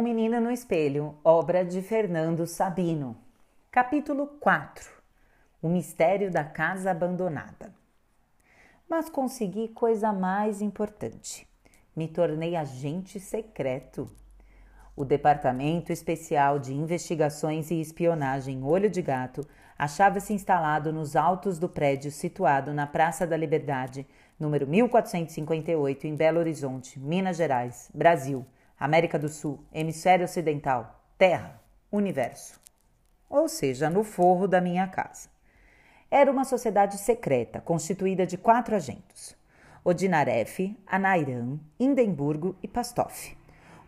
O Menino no Espelho, obra de Fernando Sabino. Capítulo 4 O Mistério da Casa Abandonada. Mas consegui coisa mais importante. Me tornei agente secreto. O Departamento Especial de Investigações e Espionagem Olho de Gato achava-se instalado nos altos do prédio situado na Praça da Liberdade, número 1458, em Belo Horizonte, Minas Gerais, Brasil América do Sul, Hemisfério Ocidental, Terra, Universo. Ou seja, no forro da minha casa. Era uma sociedade secreta, constituída de quatro agentes: Odinaref, Anairan, Indemburgo e Pastoff.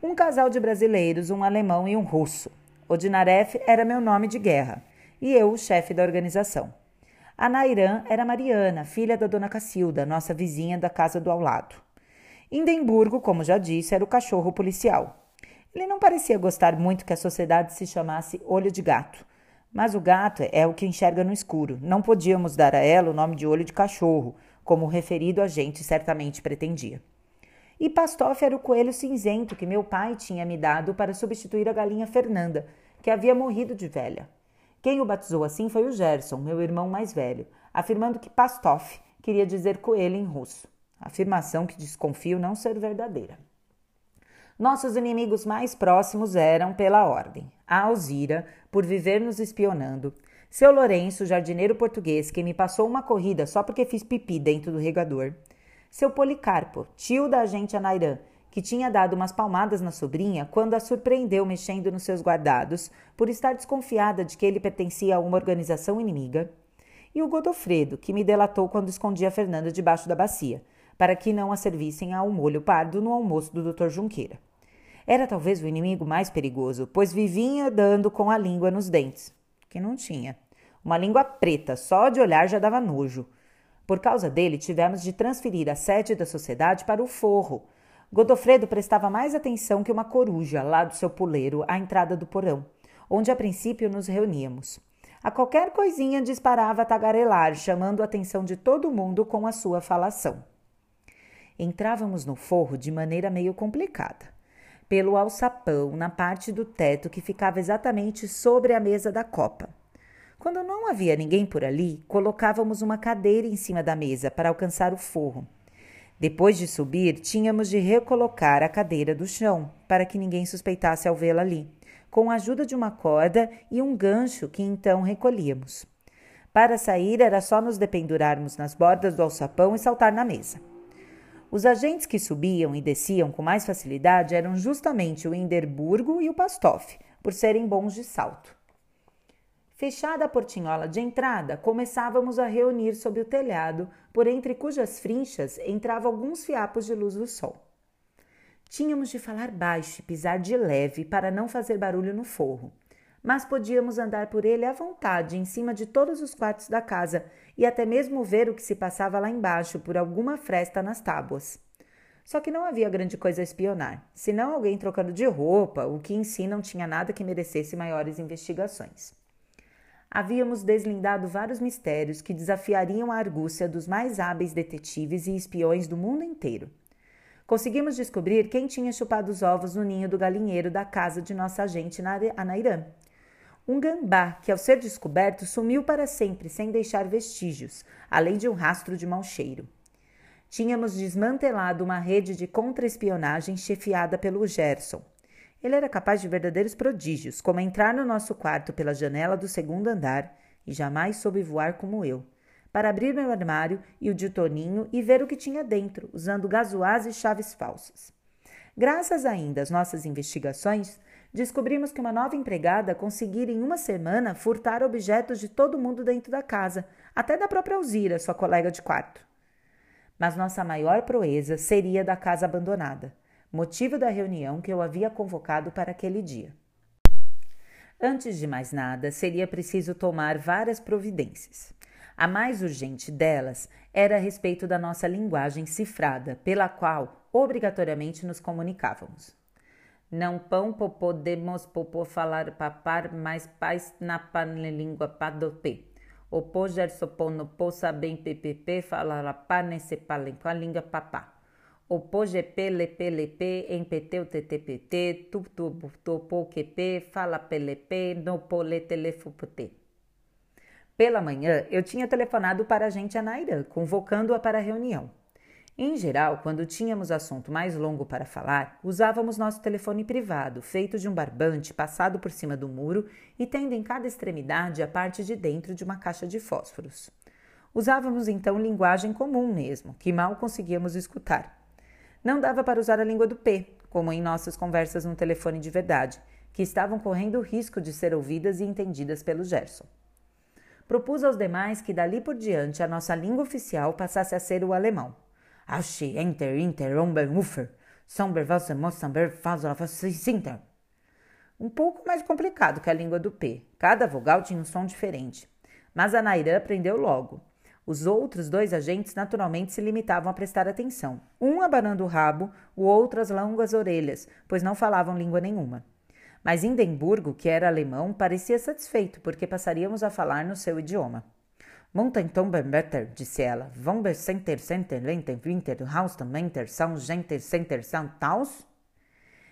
Um casal de brasileiros, um alemão e um russo. Odinaref era meu nome de guerra e eu o chefe da organização. Anairan era Mariana, filha da dona Cacilda, nossa vizinha da casa do ao lado. Indemburgo, como já disse, era o cachorro policial. Ele não parecia gostar muito que a sociedade se chamasse Olho de Gato, mas o gato é o que enxerga no escuro. Não podíamos dar a ela o nome de Olho de Cachorro, como o referido agente certamente pretendia. E Pastoff era o coelho cinzento que meu pai tinha me dado para substituir a galinha Fernanda, que havia morrido de velha. Quem o batizou assim foi o Gerson, meu irmão mais velho, afirmando que Pastoff queria dizer coelho em russo afirmação que desconfio não ser verdadeira. Nossos inimigos mais próximos eram, pela ordem, a Alzira, por viver nos espionando, seu Lourenço, jardineiro português, que me passou uma corrida só porque fiz pipi dentro do regador, seu Policarpo, tio da agente Anairã, que tinha dado umas palmadas na sobrinha quando a surpreendeu mexendo nos seus guardados por estar desconfiada de que ele pertencia a uma organização inimiga, e o Godofredo, que me delatou quando escondia Fernanda debaixo da bacia, para que não a servissem ao molho pardo no almoço do Dr. Junqueira. Era talvez o inimigo mais perigoso, pois vivia dando com a língua nos dentes, que não tinha. Uma língua preta, só de olhar já dava nojo. Por causa dele, tivemos de transferir a sede da sociedade para o forro. Godofredo prestava mais atenção que uma coruja lá do seu puleiro à entrada do porão, onde a princípio nos reuníamos. A qualquer coisinha disparava a tagarelar, chamando a atenção de todo mundo com a sua falação. Entrávamos no forro de maneira meio complicada. Pelo alçapão, na parte do teto que ficava exatamente sobre a mesa da copa. Quando não havia ninguém por ali, colocávamos uma cadeira em cima da mesa para alcançar o forro. Depois de subir, tínhamos de recolocar a cadeira do chão, para que ninguém suspeitasse ao vê-la ali, com a ajuda de uma corda e um gancho que então recolhíamos. Para sair, era só nos dependurarmos nas bordas do alçapão e saltar na mesa. Os agentes que subiam e desciam com mais facilidade eram justamente o Hinderburgo e o Pastoff, por serem bons de salto. Fechada a portinhola de entrada, começávamos a reunir sob o telhado, por entre cujas frinchas entravam alguns fiapos de luz do sol. Tínhamos de falar baixo e pisar de leve para não fazer barulho no forro mas podíamos andar por ele à vontade em cima de todos os quartos da casa e até mesmo ver o que se passava lá embaixo por alguma fresta nas tábuas. Só que não havia grande coisa a espionar, senão alguém trocando de roupa, o que em si não tinha nada que merecesse maiores investigações. Havíamos deslindado vários mistérios que desafiariam a argúcia dos mais hábeis detetives e espiões do mundo inteiro. Conseguimos descobrir quem tinha chupado os ovos no ninho do galinheiro da casa de nossa agente na Anairã um gambá que, ao ser descoberto, sumiu para sempre sem deixar vestígios, além de um rastro de mau cheiro. Tínhamos desmantelado uma rede de contra-espionagem chefiada pelo Gerson. Ele era capaz de verdadeiros prodígios, como entrar no nosso quarto pela janela do segundo andar, e jamais soube voar como eu, para abrir meu armário e o de Toninho e ver o que tinha dentro, usando gasoás e chaves falsas. Graças ainda às nossas investigações, descobrimos que uma nova empregada conseguira em uma semana furtar objetos de todo mundo dentro da casa, até da própria Alzira, sua colega de quarto. Mas nossa maior proeza seria da casa abandonada, motivo da reunião que eu havia convocado para aquele dia. Antes de mais nada, seria preciso tomar várias providências. A mais urgente delas era a respeito da nossa linguagem cifrada, pela qual obrigatoriamente nos comunicávamos. Não pão podemos popô falar papar, mas pais na língua padopê. O pô gerso pô no pô sabem ppp falar a pá nesse palem com a língua papá. OPOGP, LP, LP, MPT, UTTPT, TUPTUPTOPOQP, FALA PLP, NOPOLE, TELEFUPT. Pela manhã, eu tinha telefonado para a gente Anairã, convocando-a para a reunião. Em geral, quando tínhamos assunto mais longo para falar, usávamos nosso telefone privado, feito de um barbante passado por cima do muro e tendo em cada extremidade a parte de dentro de uma caixa de fósforos. Usávamos então linguagem comum mesmo, que mal conseguíamos escutar. Não dava para usar a língua do P, como em nossas conversas no telefone de verdade, que estavam correndo o risco de ser ouvidas e entendidas pelo Gerson. Propus aos demais que dali por diante a nossa língua oficial passasse a ser o alemão. Aschi, Enter, Inter, Umber, Ufer, Somber, Wasser, Mossamber, Fasor, Sinter. Um pouco mais complicado que a língua do P. Cada vogal tinha um som diferente. Mas a Nairã aprendeu logo. Os outros dois agentes naturalmente se limitavam a prestar atenção, um abanando o rabo, o outro as longas orelhas, pois não falavam língua nenhuma. Mas Hindenburgo, que era alemão, parecia satisfeito, porque passaríamos a falar no seu idioma. Montentombenbetter, disse ela. Vomber Center Center Lenter Winter Hauston Menter São Genter Center São Taus?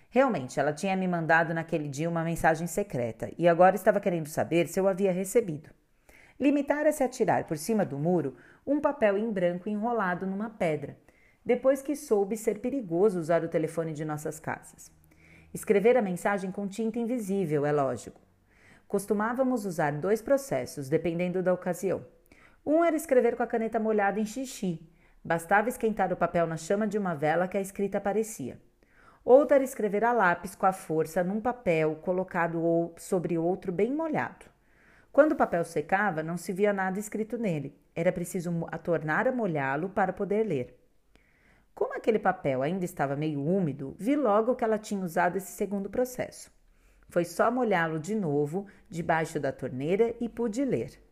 Realmente, ela tinha me mandado naquele dia uma mensagem secreta e agora estava querendo saber se eu havia recebido. Limitara-se a tirar por cima do muro um papel em branco enrolado numa pedra, depois que soube ser perigoso usar o telefone de nossas casas. Escrever a mensagem com tinta invisível, é lógico. Costumávamos usar dois processos, dependendo da ocasião. Um era escrever com a caneta molhada em xixi. Bastava esquentar o papel na chama de uma vela que a escrita aparecia. Outro era escrever a lápis com a força num papel colocado sobre outro bem molhado. Quando o papel secava, não se via nada escrito nele. Era preciso tornar a molhá-lo para poder ler. Como aquele papel ainda estava meio úmido, vi logo que ela tinha usado esse segundo processo. Foi só molhá-lo de novo debaixo da torneira e pude ler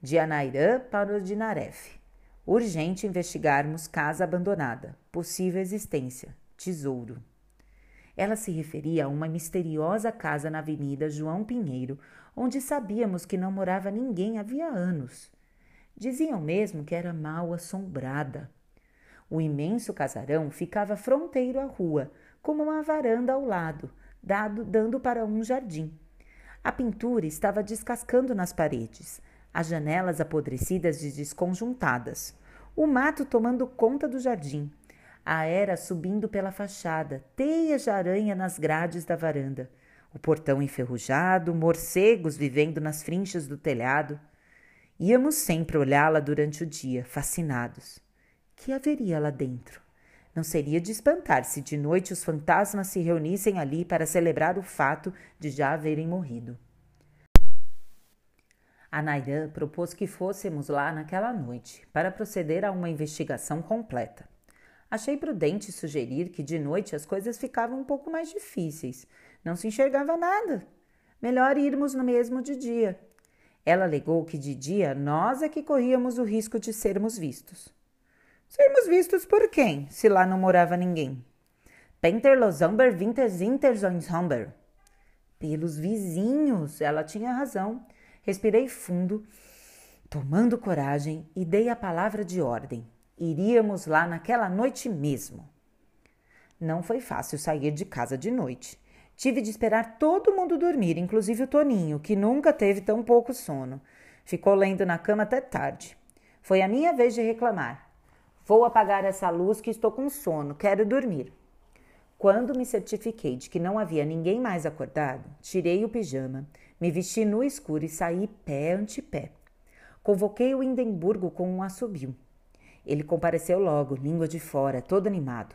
de Anairã para o Dinaref. Urgente investigarmos casa abandonada, possível existência, tesouro. Ela se referia a uma misteriosa casa na Avenida João Pinheiro, onde sabíamos que não morava ninguém havia anos. Diziam mesmo que era mal assombrada. O imenso casarão ficava fronteiro à rua, como uma varanda ao lado, dado, dando para um jardim. A pintura estava descascando nas paredes, as janelas apodrecidas e desconjuntadas, o mato tomando conta do jardim, a era subindo pela fachada, teias de aranha nas grades da varanda, o portão enferrujado, morcegos vivendo nas frinchas do telhado. Íamos sempre olhá-la durante o dia, fascinados. Que haveria lá dentro? Não seria de espantar se de noite os fantasmas se reunissem ali para celebrar o fato de já haverem morrido. A Nairã propôs que fôssemos lá naquela noite para proceder a uma investigação completa. Achei prudente sugerir que de noite as coisas ficavam um pouco mais difíceis. Não se enxergava nada. Melhor irmos no mesmo de dia. Ela alegou que de dia nós é que corríamos o risco de sermos vistos. Sermos vistos por quem, se lá não morava ninguém? Penter Losamber Winters Interzonshamber. Pelos vizinhos, ela tinha razão. Respirei fundo, tomando coragem, e dei a palavra de ordem. Iríamos lá naquela noite mesmo. Não foi fácil sair de casa de noite. Tive de esperar todo mundo dormir, inclusive o Toninho, que nunca teve tão pouco sono. Ficou lendo na cama até tarde. Foi a minha vez de reclamar. Vou apagar essa luz que estou com sono, quero dormir. Quando me certifiquei de que não havia ninguém mais acordado, tirei o pijama, me vesti no escuro e saí pé ante pé. Convoquei o Indemburgo com um assobio. Ele compareceu logo, língua de fora, todo animado.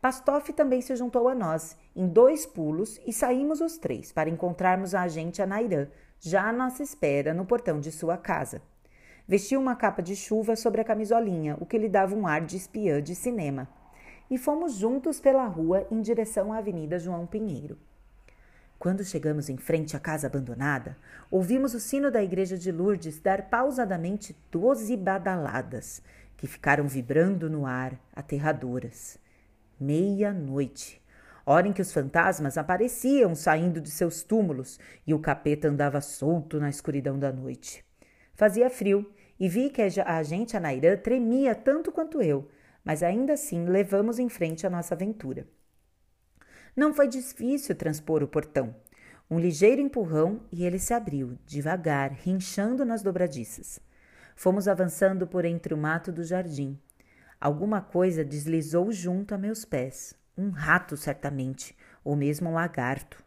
Pastoff também se juntou a nós, em dois pulos, e saímos os três para encontrarmos a agente Anairã, já à nossa espera no portão de sua casa. Vestiu uma capa de chuva sobre a camisolinha, o que lhe dava um ar de espiã de cinema e fomos juntos pela rua em direção à Avenida João Pinheiro. Quando chegamos em frente à casa abandonada, ouvimos o sino da igreja de Lourdes dar pausadamente doze badaladas, que ficaram vibrando no ar, aterradoras. Meia-noite, hora em que os fantasmas apareciam saindo de seus túmulos e o capeta andava solto na escuridão da noite. Fazia frio e vi que a agente Anairã tremia tanto quanto eu, mas ainda assim levamos em frente a nossa aventura. Não foi difícil transpor o portão. Um ligeiro empurrão e ele se abriu, devagar, rinchando nas dobradiças. Fomos avançando por entre o mato do jardim. Alguma coisa deslizou junto a meus pés. Um rato, certamente, ou mesmo um lagarto.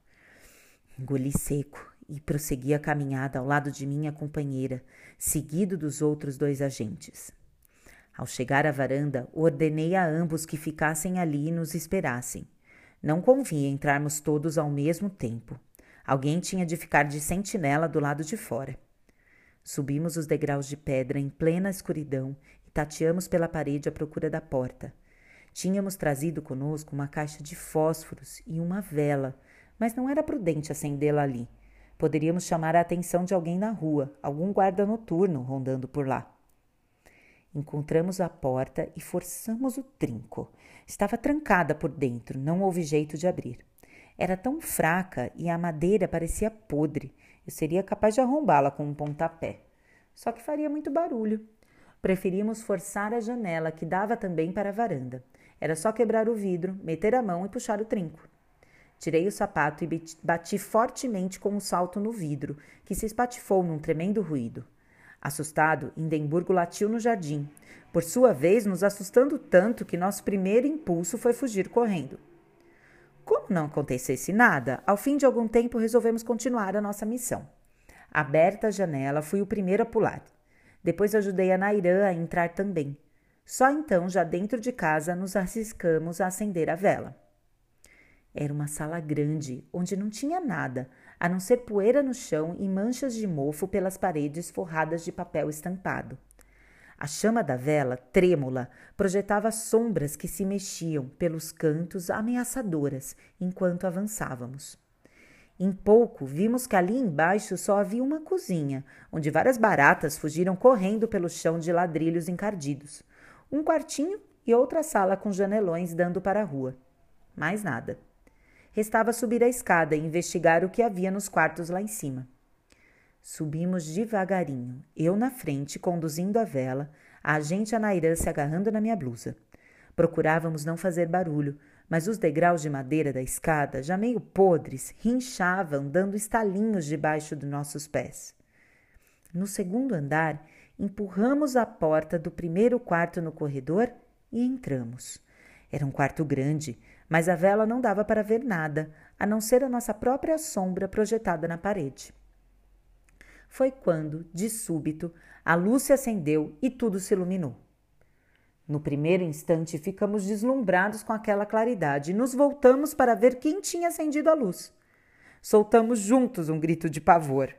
Engoli seco e prossegui a caminhada ao lado de minha companheira, seguido dos outros dois agentes. Ao chegar à varanda, ordenei a ambos que ficassem ali e nos esperassem. Não convinha entrarmos todos ao mesmo tempo. Alguém tinha de ficar de sentinela do lado de fora. Subimos os degraus de pedra em plena escuridão e tateamos pela parede à procura da porta. Tínhamos trazido conosco uma caixa de fósforos e uma vela, mas não era prudente acendê-la ali. Poderíamos chamar a atenção de alguém na rua, algum guarda noturno rondando por lá. Encontramos a porta e forçamos o trinco. Estava trancada por dentro, não houve jeito de abrir. Era tão fraca e a madeira parecia podre. Eu seria capaz de arrombá-la com um pontapé. Só que faria muito barulho. Preferimos forçar a janela que dava também para a varanda. Era só quebrar o vidro, meter a mão e puxar o trinco. Tirei o sapato e bati fortemente com o um salto no vidro, que se espatifou num tremendo ruído. Assustado, Indemburgo latiu no jardim, por sua vez nos assustando tanto que nosso primeiro impulso foi fugir correndo. Como não acontecesse nada, ao fim de algum tempo resolvemos continuar a nossa missão. Aberta a janela, fui o primeiro a pular. Depois ajudei a Nairã a entrar também. Só então, já dentro de casa, nos arriscamos a acender a vela. Era uma sala grande, onde não tinha nada, a não ser poeira no chão e manchas de mofo pelas paredes forradas de papel estampado. A chama da vela, trêmula, projetava sombras que se mexiam pelos cantos ameaçadoras enquanto avançávamos. Em pouco, vimos que ali embaixo só havia uma cozinha, onde várias baratas fugiram correndo pelo chão de ladrilhos encardidos. Um quartinho e outra sala com janelões dando para a rua. Mais nada. Restava subir a escada e investigar o que havia nos quartos lá em cima. Subimos devagarinho, eu na frente, conduzindo a vela, a agente Anairã se agarrando na minha blusa. Procurávamos não fazer barulho, mas os degraus de madeira da escada, já meio podres, rinchavam, dando estalinhos debaixo de nossos pés. No segundo andar, empurramos a porta do primeiro quarto no corredor e entramos. Era um quarto grande, mas a vela não dava para ver nada, a não ser a nossa própria sombra projetada na parede. Foi quando, de súbito, a luz se acendeu e tudo se iluminou. No primeiro instante, ficamos deslumbrados com aquela claridade e nos voltamos para ver quem tinha acendido a luz. Soltamos juntos um grito de pavor.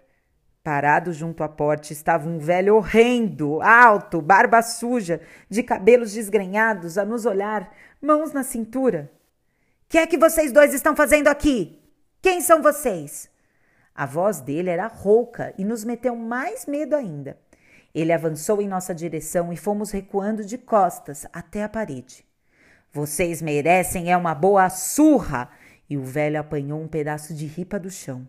Parado junto à porta estava um velho horrendo, alto, barba suja, de cabelos desgrenhados, a nos olhar, mãos na cintura que é que vocês dois estão fazendo aqui? Quem são vocês? A voz dele era rouca e nos meteu mais medo ainda. Ele avançou em nossa direção e fomos recuando de costas até a parede. Vocês merecem é uma boa surra! E o velho apanhou um pedaço de ripa do chão.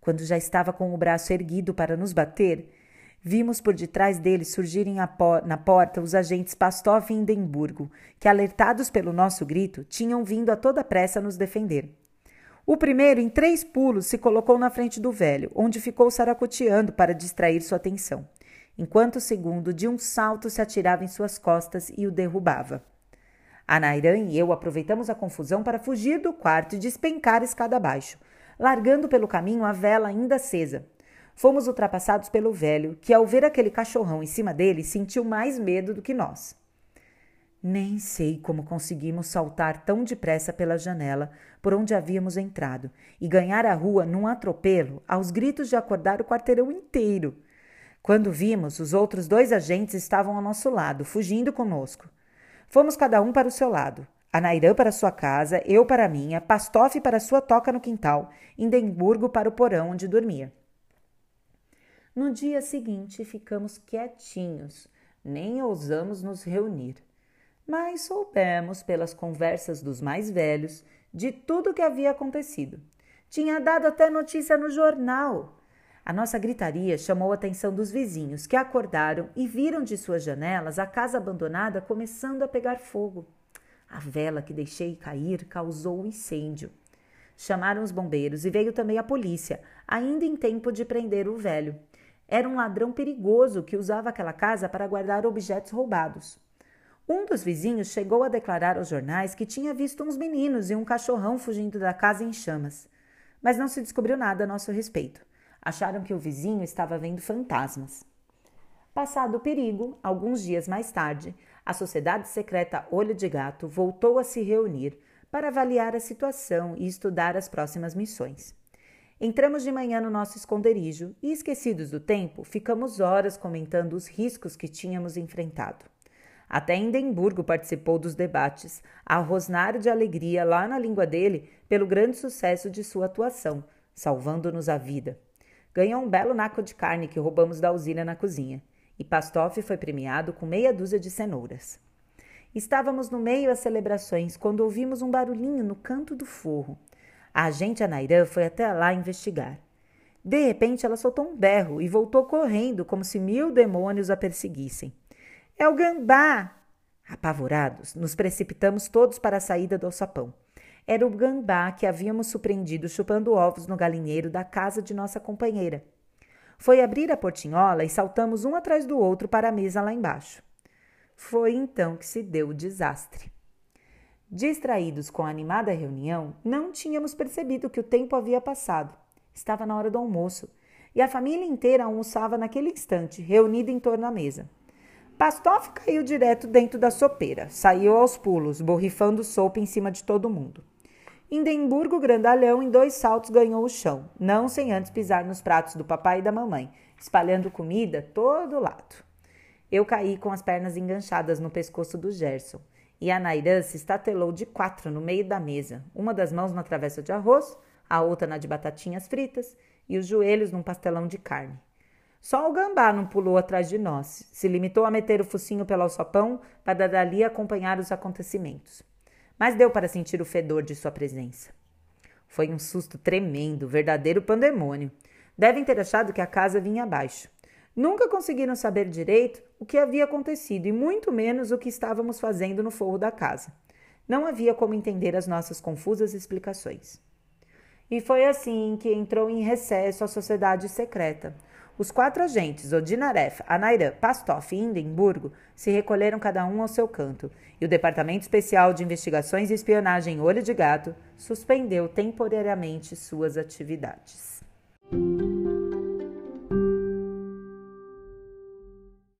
Quando já estava com o braço erguido para nos bater, Vimos por detrás dele surgirem na porta os agentes Pastov e Indemburgo, que, alertados pelo nosso grito, tinham vindo a toda pressa nos defender. O primeiro, em três pulos, se colocou na frente do velho, onde ficou saracoteando para distrair sua atenção, enquanto o segundo, de um salto, se atirava em suas costas e o derrubava. A Nairan e eu aproveitamos a confusão para fugir do quarto e despencar escada abaixo, largando pelo caminho a vela ainda acesa, Fomos ultrapassados pelo velho, que ao ver aquele cachorrão em cima dele sentiu mais medo do que nós. Nem sei como conseguimos saltar tão depressa pela janela por onde havíamos entrado e ganhar a rua num atropelo aos gritos de acordar o quarteirão inteiro. Quando vimos, os outros dois agentes estavam ao nosso lado, fugindo conosco. Fomos cada um para o seu lado. A Nairã para sua casa, eu para a minha, Pastoff para sua toca no quintal, Indemburgo para o porão onde dormia. No dia seguinte, ficamos quietinhos, nem ousamos nos reunir. Mas soubemos, pelas conversas dos mais velhos, de tudo o que havia acontecido. Tinha dado até notícia no jornal. A nossa gritaria chamou a atenção dos vizinhos, que acordaram e viram de suas janelas a casa abandonada começando a pegar fogo. A vela que deixei cair causou um incêndio. Chamaram os bombeiros e veio também a polícia, ainda em tempo de prender o velho. Era um ladrão perigoso que usava aquela casa para guardar objetos roubados. Um dos vizinhos chegou a declarar aos jornais que tinha visto uns meninos e um cachorrão fugindo da casa em chamas. Mas não se descobriu nada a nosso respeito. Acharam que o vizinho estava vendo fantasmas. Passado o perigo, alguns dias mais tarde, a Sociedade Secreta Olho de Gato voltou a se reunir para avaliar a situação e estudar as próximas missões. Entramos de manhã no nosso esconderijo e, esquecidos do tempo, ficamos horas comentando os riscos que tínhamos enfrentado. Até Indemburgo participou dos debates, a rosnar de alegria lá na língua dele pelo grande sucesso de sua atuação, salvando-nos a vida. Ganhou um belo naco de carne que roubamos da usina na cozinha. E Pastoff foi premiado com meia dúzia de cenouras. Estávamos no meio das celebrações quando ouvimos um barulhinho no canto do forro. A agente Anairã foi até lá investigar. De repente, ela soltou um berro e voltou correndo, como se mil demônios a perseguissem. É o gambá! Apavorados, nos precipitamos todos para a saída do alçapão. Era o gambá que havíamos surpreendido chupando ovos no galinheiro da casa de nossa companheira. Foi abrir a portinhola e saltamos um atrás do outro para a mesa lá embaixo. Foi então que se deu o desastre. Distraídos com a animada reunião, não tínhamos percebido que o tempo havia passado. Estava na hora do almoço e a família inteira almoçava naquele instante, reunida em torno da mesa. Pastoff caiu direto dentro da sopeira, saiu aos pulos, borrifando sopa em cima de todo mundo. Indemburgo grandalhão em dois saltos ganhou o chão, não sem antes pisar nos pratos do papai e da mamãe, espalhando comida todo lado. Eu caí com as pernas enganchadas no pescoço do Gerson, e a Nairã se estatelou de quatro no meio da mesa, uma das mãos na travessa de arroz, a outra na de batatinhas fritas e os joelhos num pastelão de carne. Só o gambá não pulou atrás de nós, se limitou a meter o focinho pelo alçapão para dali acompanhar os acontecimentos mas deu para sentir o fedor de sua presença. Foi um susto tremendo, verdadeiro pandemônio. Devem ter achado que a casa vinha abaixo. Nunca conseguiram saber direito o que havia acontecido e muito menos o que estávamos fazendo no forro da casa. Não havia como entender as nossas confusas explicações. E foi assim que entrou em recesso a sociedade secreta, os quatro agentes, Odinaref, Anairã, Pastoff e Hindenburgo, se recolheram cada um ao seu canto, e o Departamento Especial de Investigações e Espionagem Olho de Gato suspendeu temporariamente suas atividades.